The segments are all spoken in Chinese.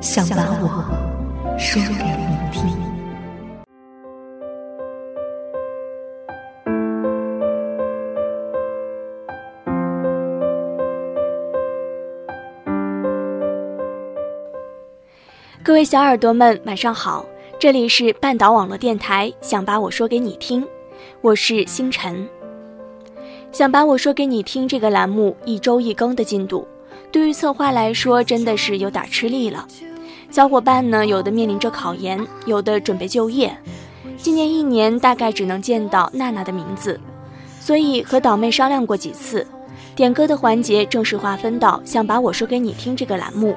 想把我。说给你听。各位小耳朵们，晚上好！这里是半岛网络电台，想把我说给你听，我是星辰。想把我说给你听这个栏目一周一更的进度，对于策划来说真的是有点吃力了。小伙伴呢，有的面临着考研，有的准备就业，今年一年大概只能见到娜娜的名字，所以和岛妹商量过几次，点歌的环节正式划分到想把我说给你听这个栏目。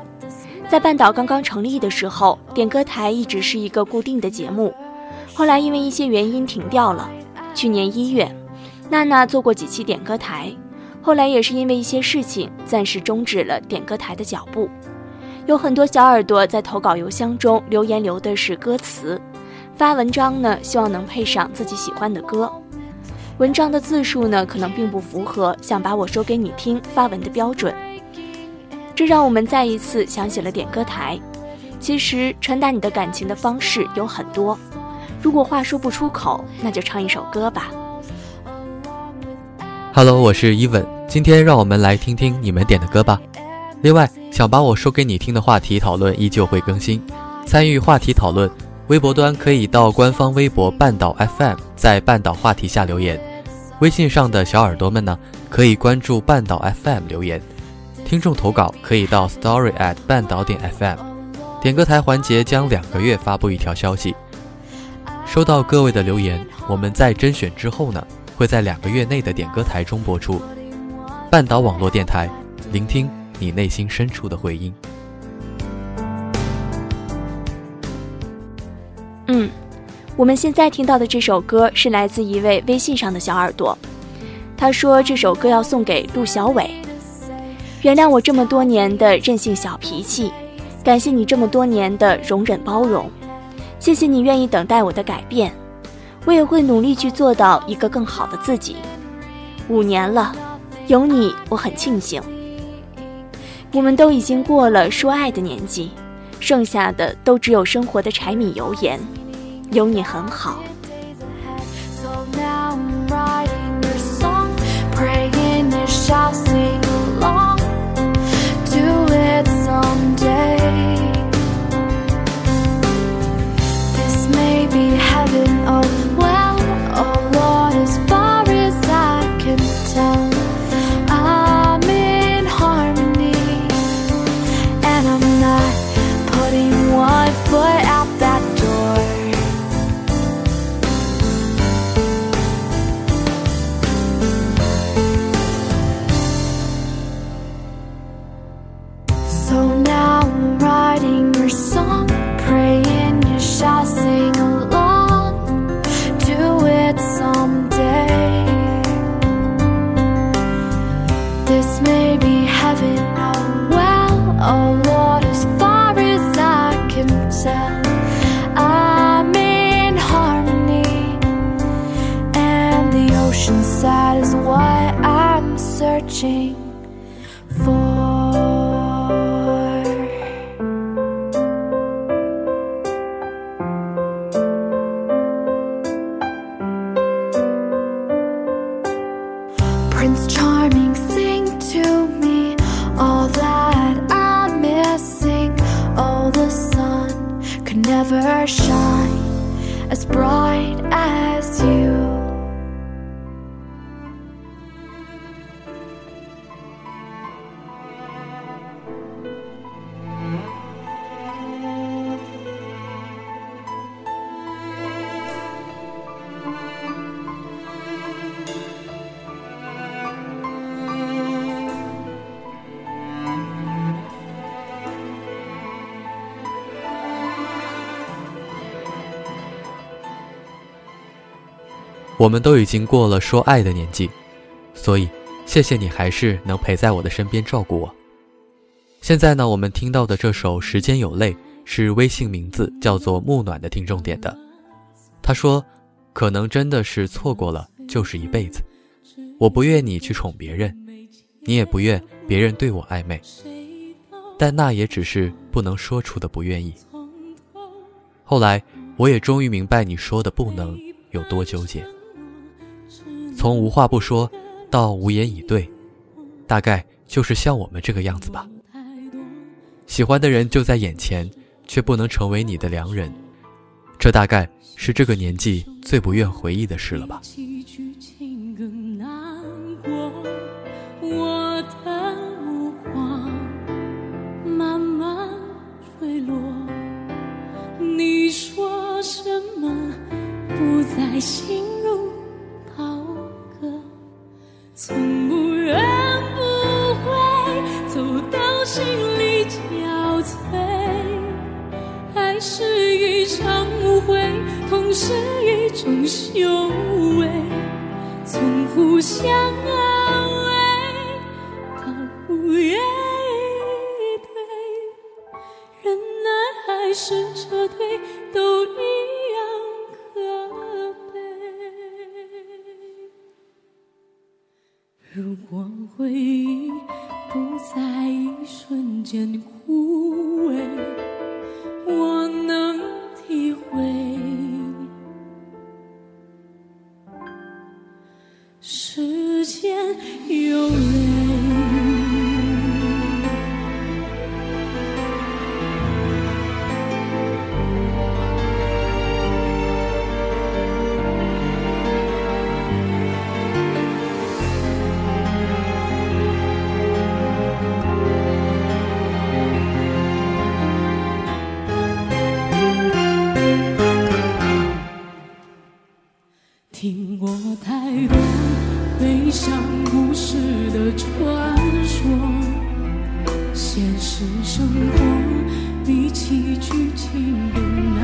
在半岛刚刚成立的时候，点歌台一直是一个固定的节目，后来因为一些原因停掉了。去年一月，娜娜做过几期点歌台，后来也是因为一些事情暂时终止了点歌台的脚步。有很多小耳朵在投稿邮箱中留言，留的是歌词；发文章呢，希望能配上自己喜欢的歌。文章的字数呢，可能并不符合想把我说给你听发文的标准。这让我们再一次想起了点歌台。其实传达你的感情的方式有很多，如果话说不出口，那就唱一首歌吧。Hello，我是伊文，今天让我们来听听你们点的歌吧。另外，想把我说给你听的话题讨论依旧会更新，参与话题讨论，微博端可以到官方微博半岛 FM，在半岛话题下留言；微信上的小耳朵们呢，可以关注半岛 FM 留言。听众投稿可以到 story at 半岛点 FM。点歌台环节将两个月发布一条消息，收到各位的留言，我们在甄选之后呢，会在两个月内的点歌台中播出。半岛网络电台，聆听。你内心深处的回音。嗯，我们现在听到的这首歌是来自一位微信上的小耳朵，他说这首歌要送给陆小伟。原谅我这么多年的任性小脾气，感谢你这么多年的容忍包容，谢谢你愿意等待我的改变，我也会努力去做到一个更好的自己。五年了，有你我很庆幸。我们都已经过了说爱的年纪，剩下的都只有生活的柴米油盐。有你很好。never shine as bright as you. 我们都已经过了说爱的年纪，所以谢谢你还是能陪在我的身边照顾我。现在呢，我们听到的这首《时间有泪》是微信名字叫做木暖的听众点的。他说：“可能真的是错过了，就是一辈子。我不愿你去宠别人，你也不愿别人对我暧昧，但那也只是不能说出的不愿意。后来我也终于明白你说的不能有多纠结。”从无话不说到无言以对，大概就是像我们这个样子吧。喜欢的人就在眼前，却不能成为你的良人，这大概是这个年纪最不愿回忆的事了吧。如果回忆不在一瞬间枯萎，听过太多悲伤故事的传说现实生活比起剧情更难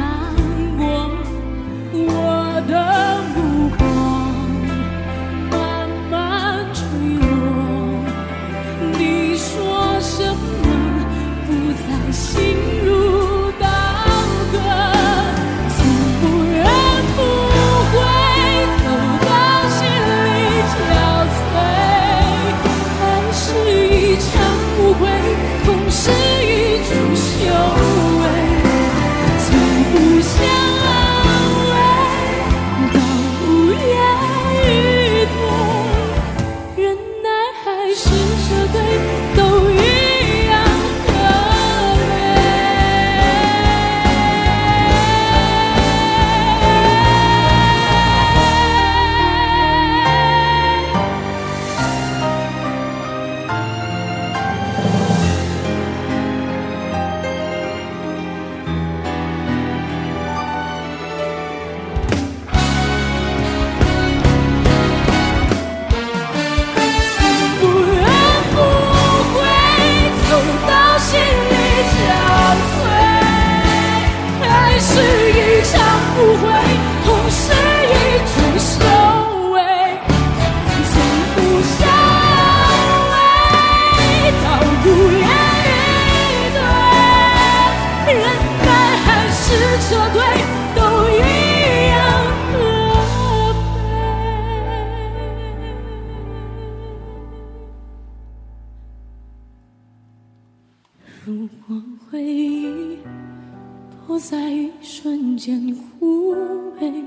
在一瞬间枯萎，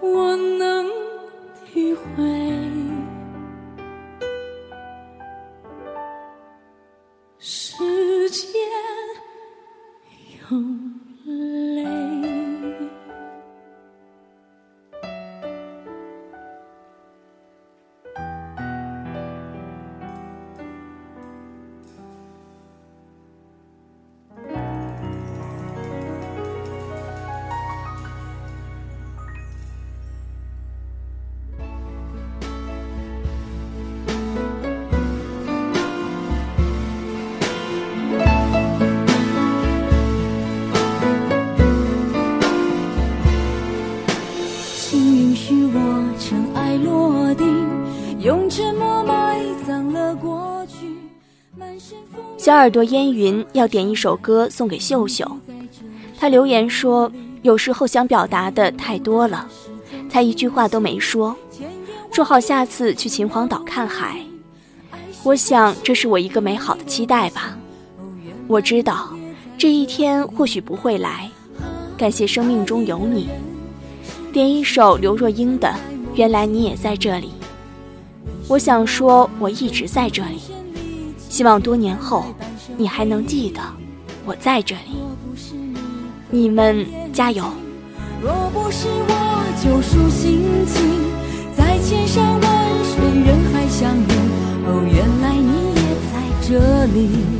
我能体会。时间有。小耳朵烟云要点一首歌送给秀秀，他留言说，有时候想表达的太多了，才一句话都没说。说好下次去秦皇岛看海，我想这是我一个美好的期待吧。我知道这一天或许不会来，感谢生命中有你。点一首刘若英的《原来你也在这里》。我想说，我一直在这里，希望多年后你还能记得我在这里。你们加油！若不是我救赎心情，在千山万水人海相遇，哦，原来你也在这里。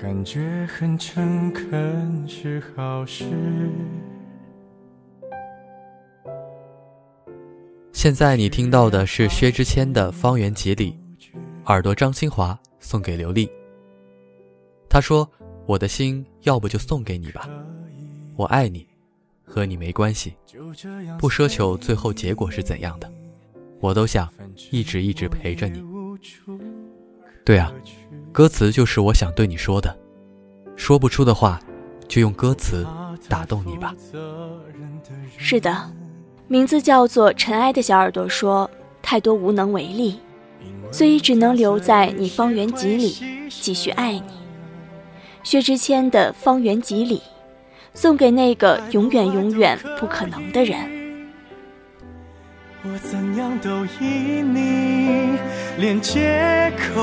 感觉很诚恳是好事。现在你听到的是薛之谦的《方圆几里》，耳朵张清华送给刘丽。他说：“我的心要不就送给你吧，我爱你，和你没关系，不奢求最后结果是怎样的，我都想一直一直陪着你。”对啊。歌词就是我想对你说的，说不出的话，就用歌词打动你吧。是的，名字叫做尘埃的小耳朵说，太多无能为力，所以只能留在你方圆几里，继续爱你。薛之谦的《方圆几里》，送给那个永远永远不可能的人。我怎样都依你，连借口。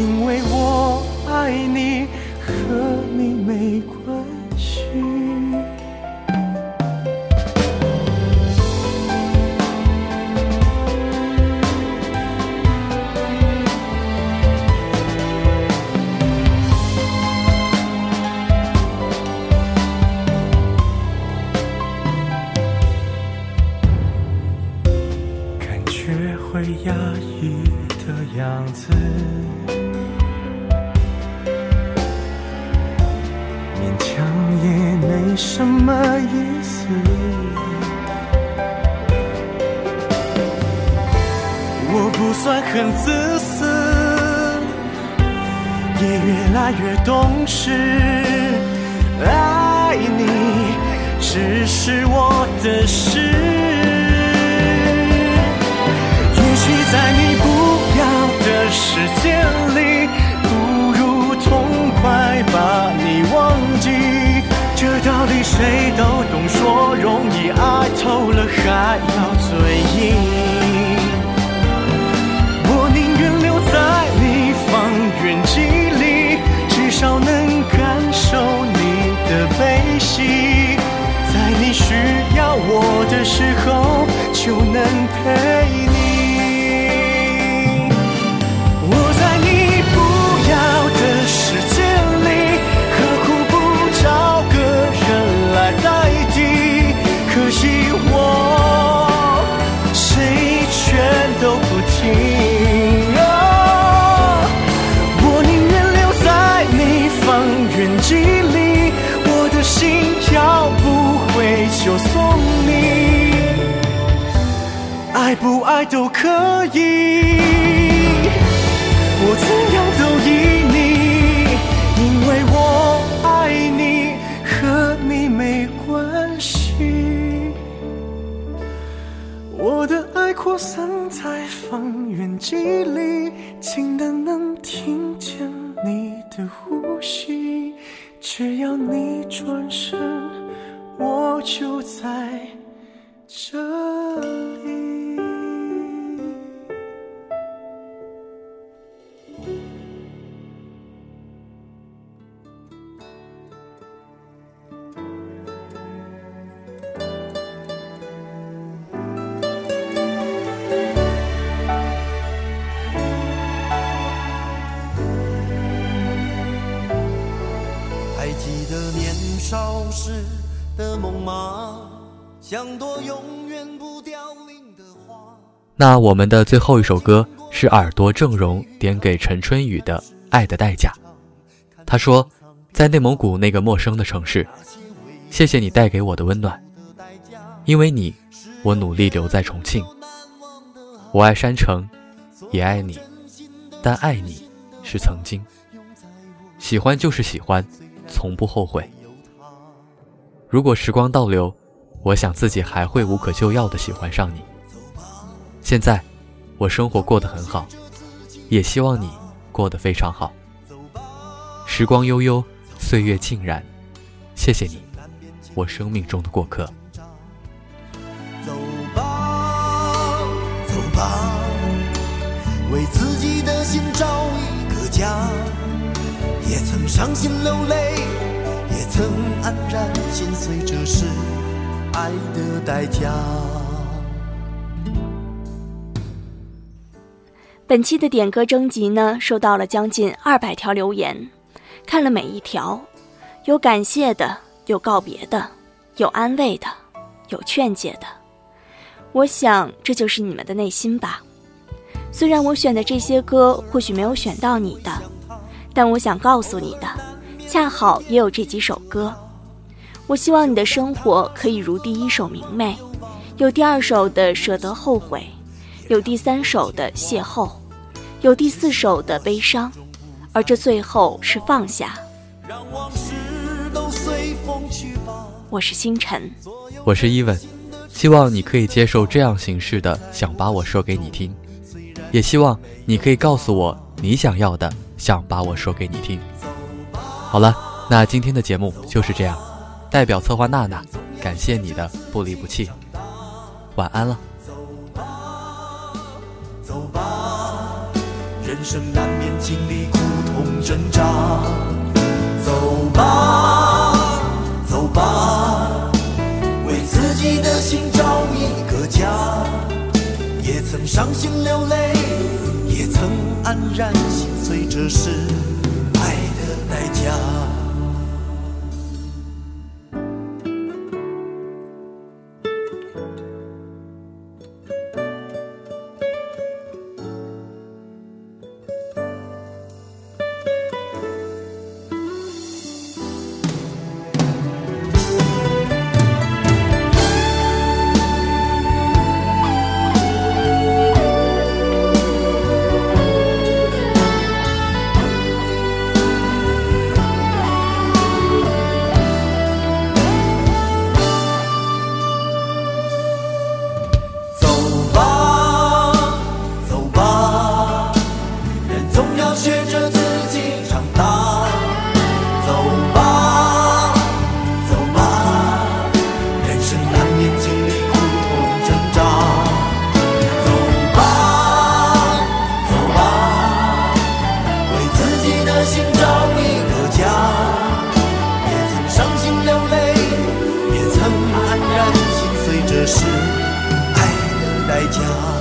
因为我爱你，和你没关不算很自私，也越来越懂事。爱你只是我的事。也许在你不要的世界里，不如痛快把你忘记。这道理谁都懂，说容易，爱透了还要嘴硬。远距离，至少能感受你的悲喜，在你需要我的时候方圆几里，近的能听见你的呼吸。只要你转身，我就在这里。年少时的梦吗？像朵永远不凋零的花。那我们的最后一首歌是耳朵郑容点给陈春雨的《爱的代价》。他说，在内蒙古那个陌生的城市，谢谢你带给我的温暖，因为你，我努力留在重庆。我爱山城，也爱你，但爱你是曾经。喜欢就是喜欢，从不后悔。如果时光倒流，我想自己还会无可救药的喜欢上你。现在，我生活过得很好，也希望你过得非常好。时光悠悠，岁月静然，谢谢你，我生命中的过客。走吧，走吧，为自己的心找一个家。也曾伤心流泪，也曾黯然心碎，这是爱的代价。本期的点歌征集呢，收到了将近二百条留言，看了每一条，有感谢的，有告别的，有安慰的，有劝解的。我想这就是你们的内心吧。虽然我选的这些歌或许没有选到你的，但我想告诉你的，恰好也有这几首歌。我希望你的生活可以如第一首明媚，有第二首的舍得后悔，有第三首的邂逅。有第四首的悲伤，而这最后是放下。我是星辰，我是伊文，希望你可以接受这样形式的想把我说给你听，也希望你可以告诉我你想要的想把我说给你听。好了，那今天的节目就是这样，代表策划娜娜，感谢你的不离不弃。晚安了。走吧，走吧，人生难免经历苦痛挣扎。走吧，走吧，为自己的心找一个家。也曾伤心流泪，也曾黯然心碎，这是爱的代价。是。爱的代价。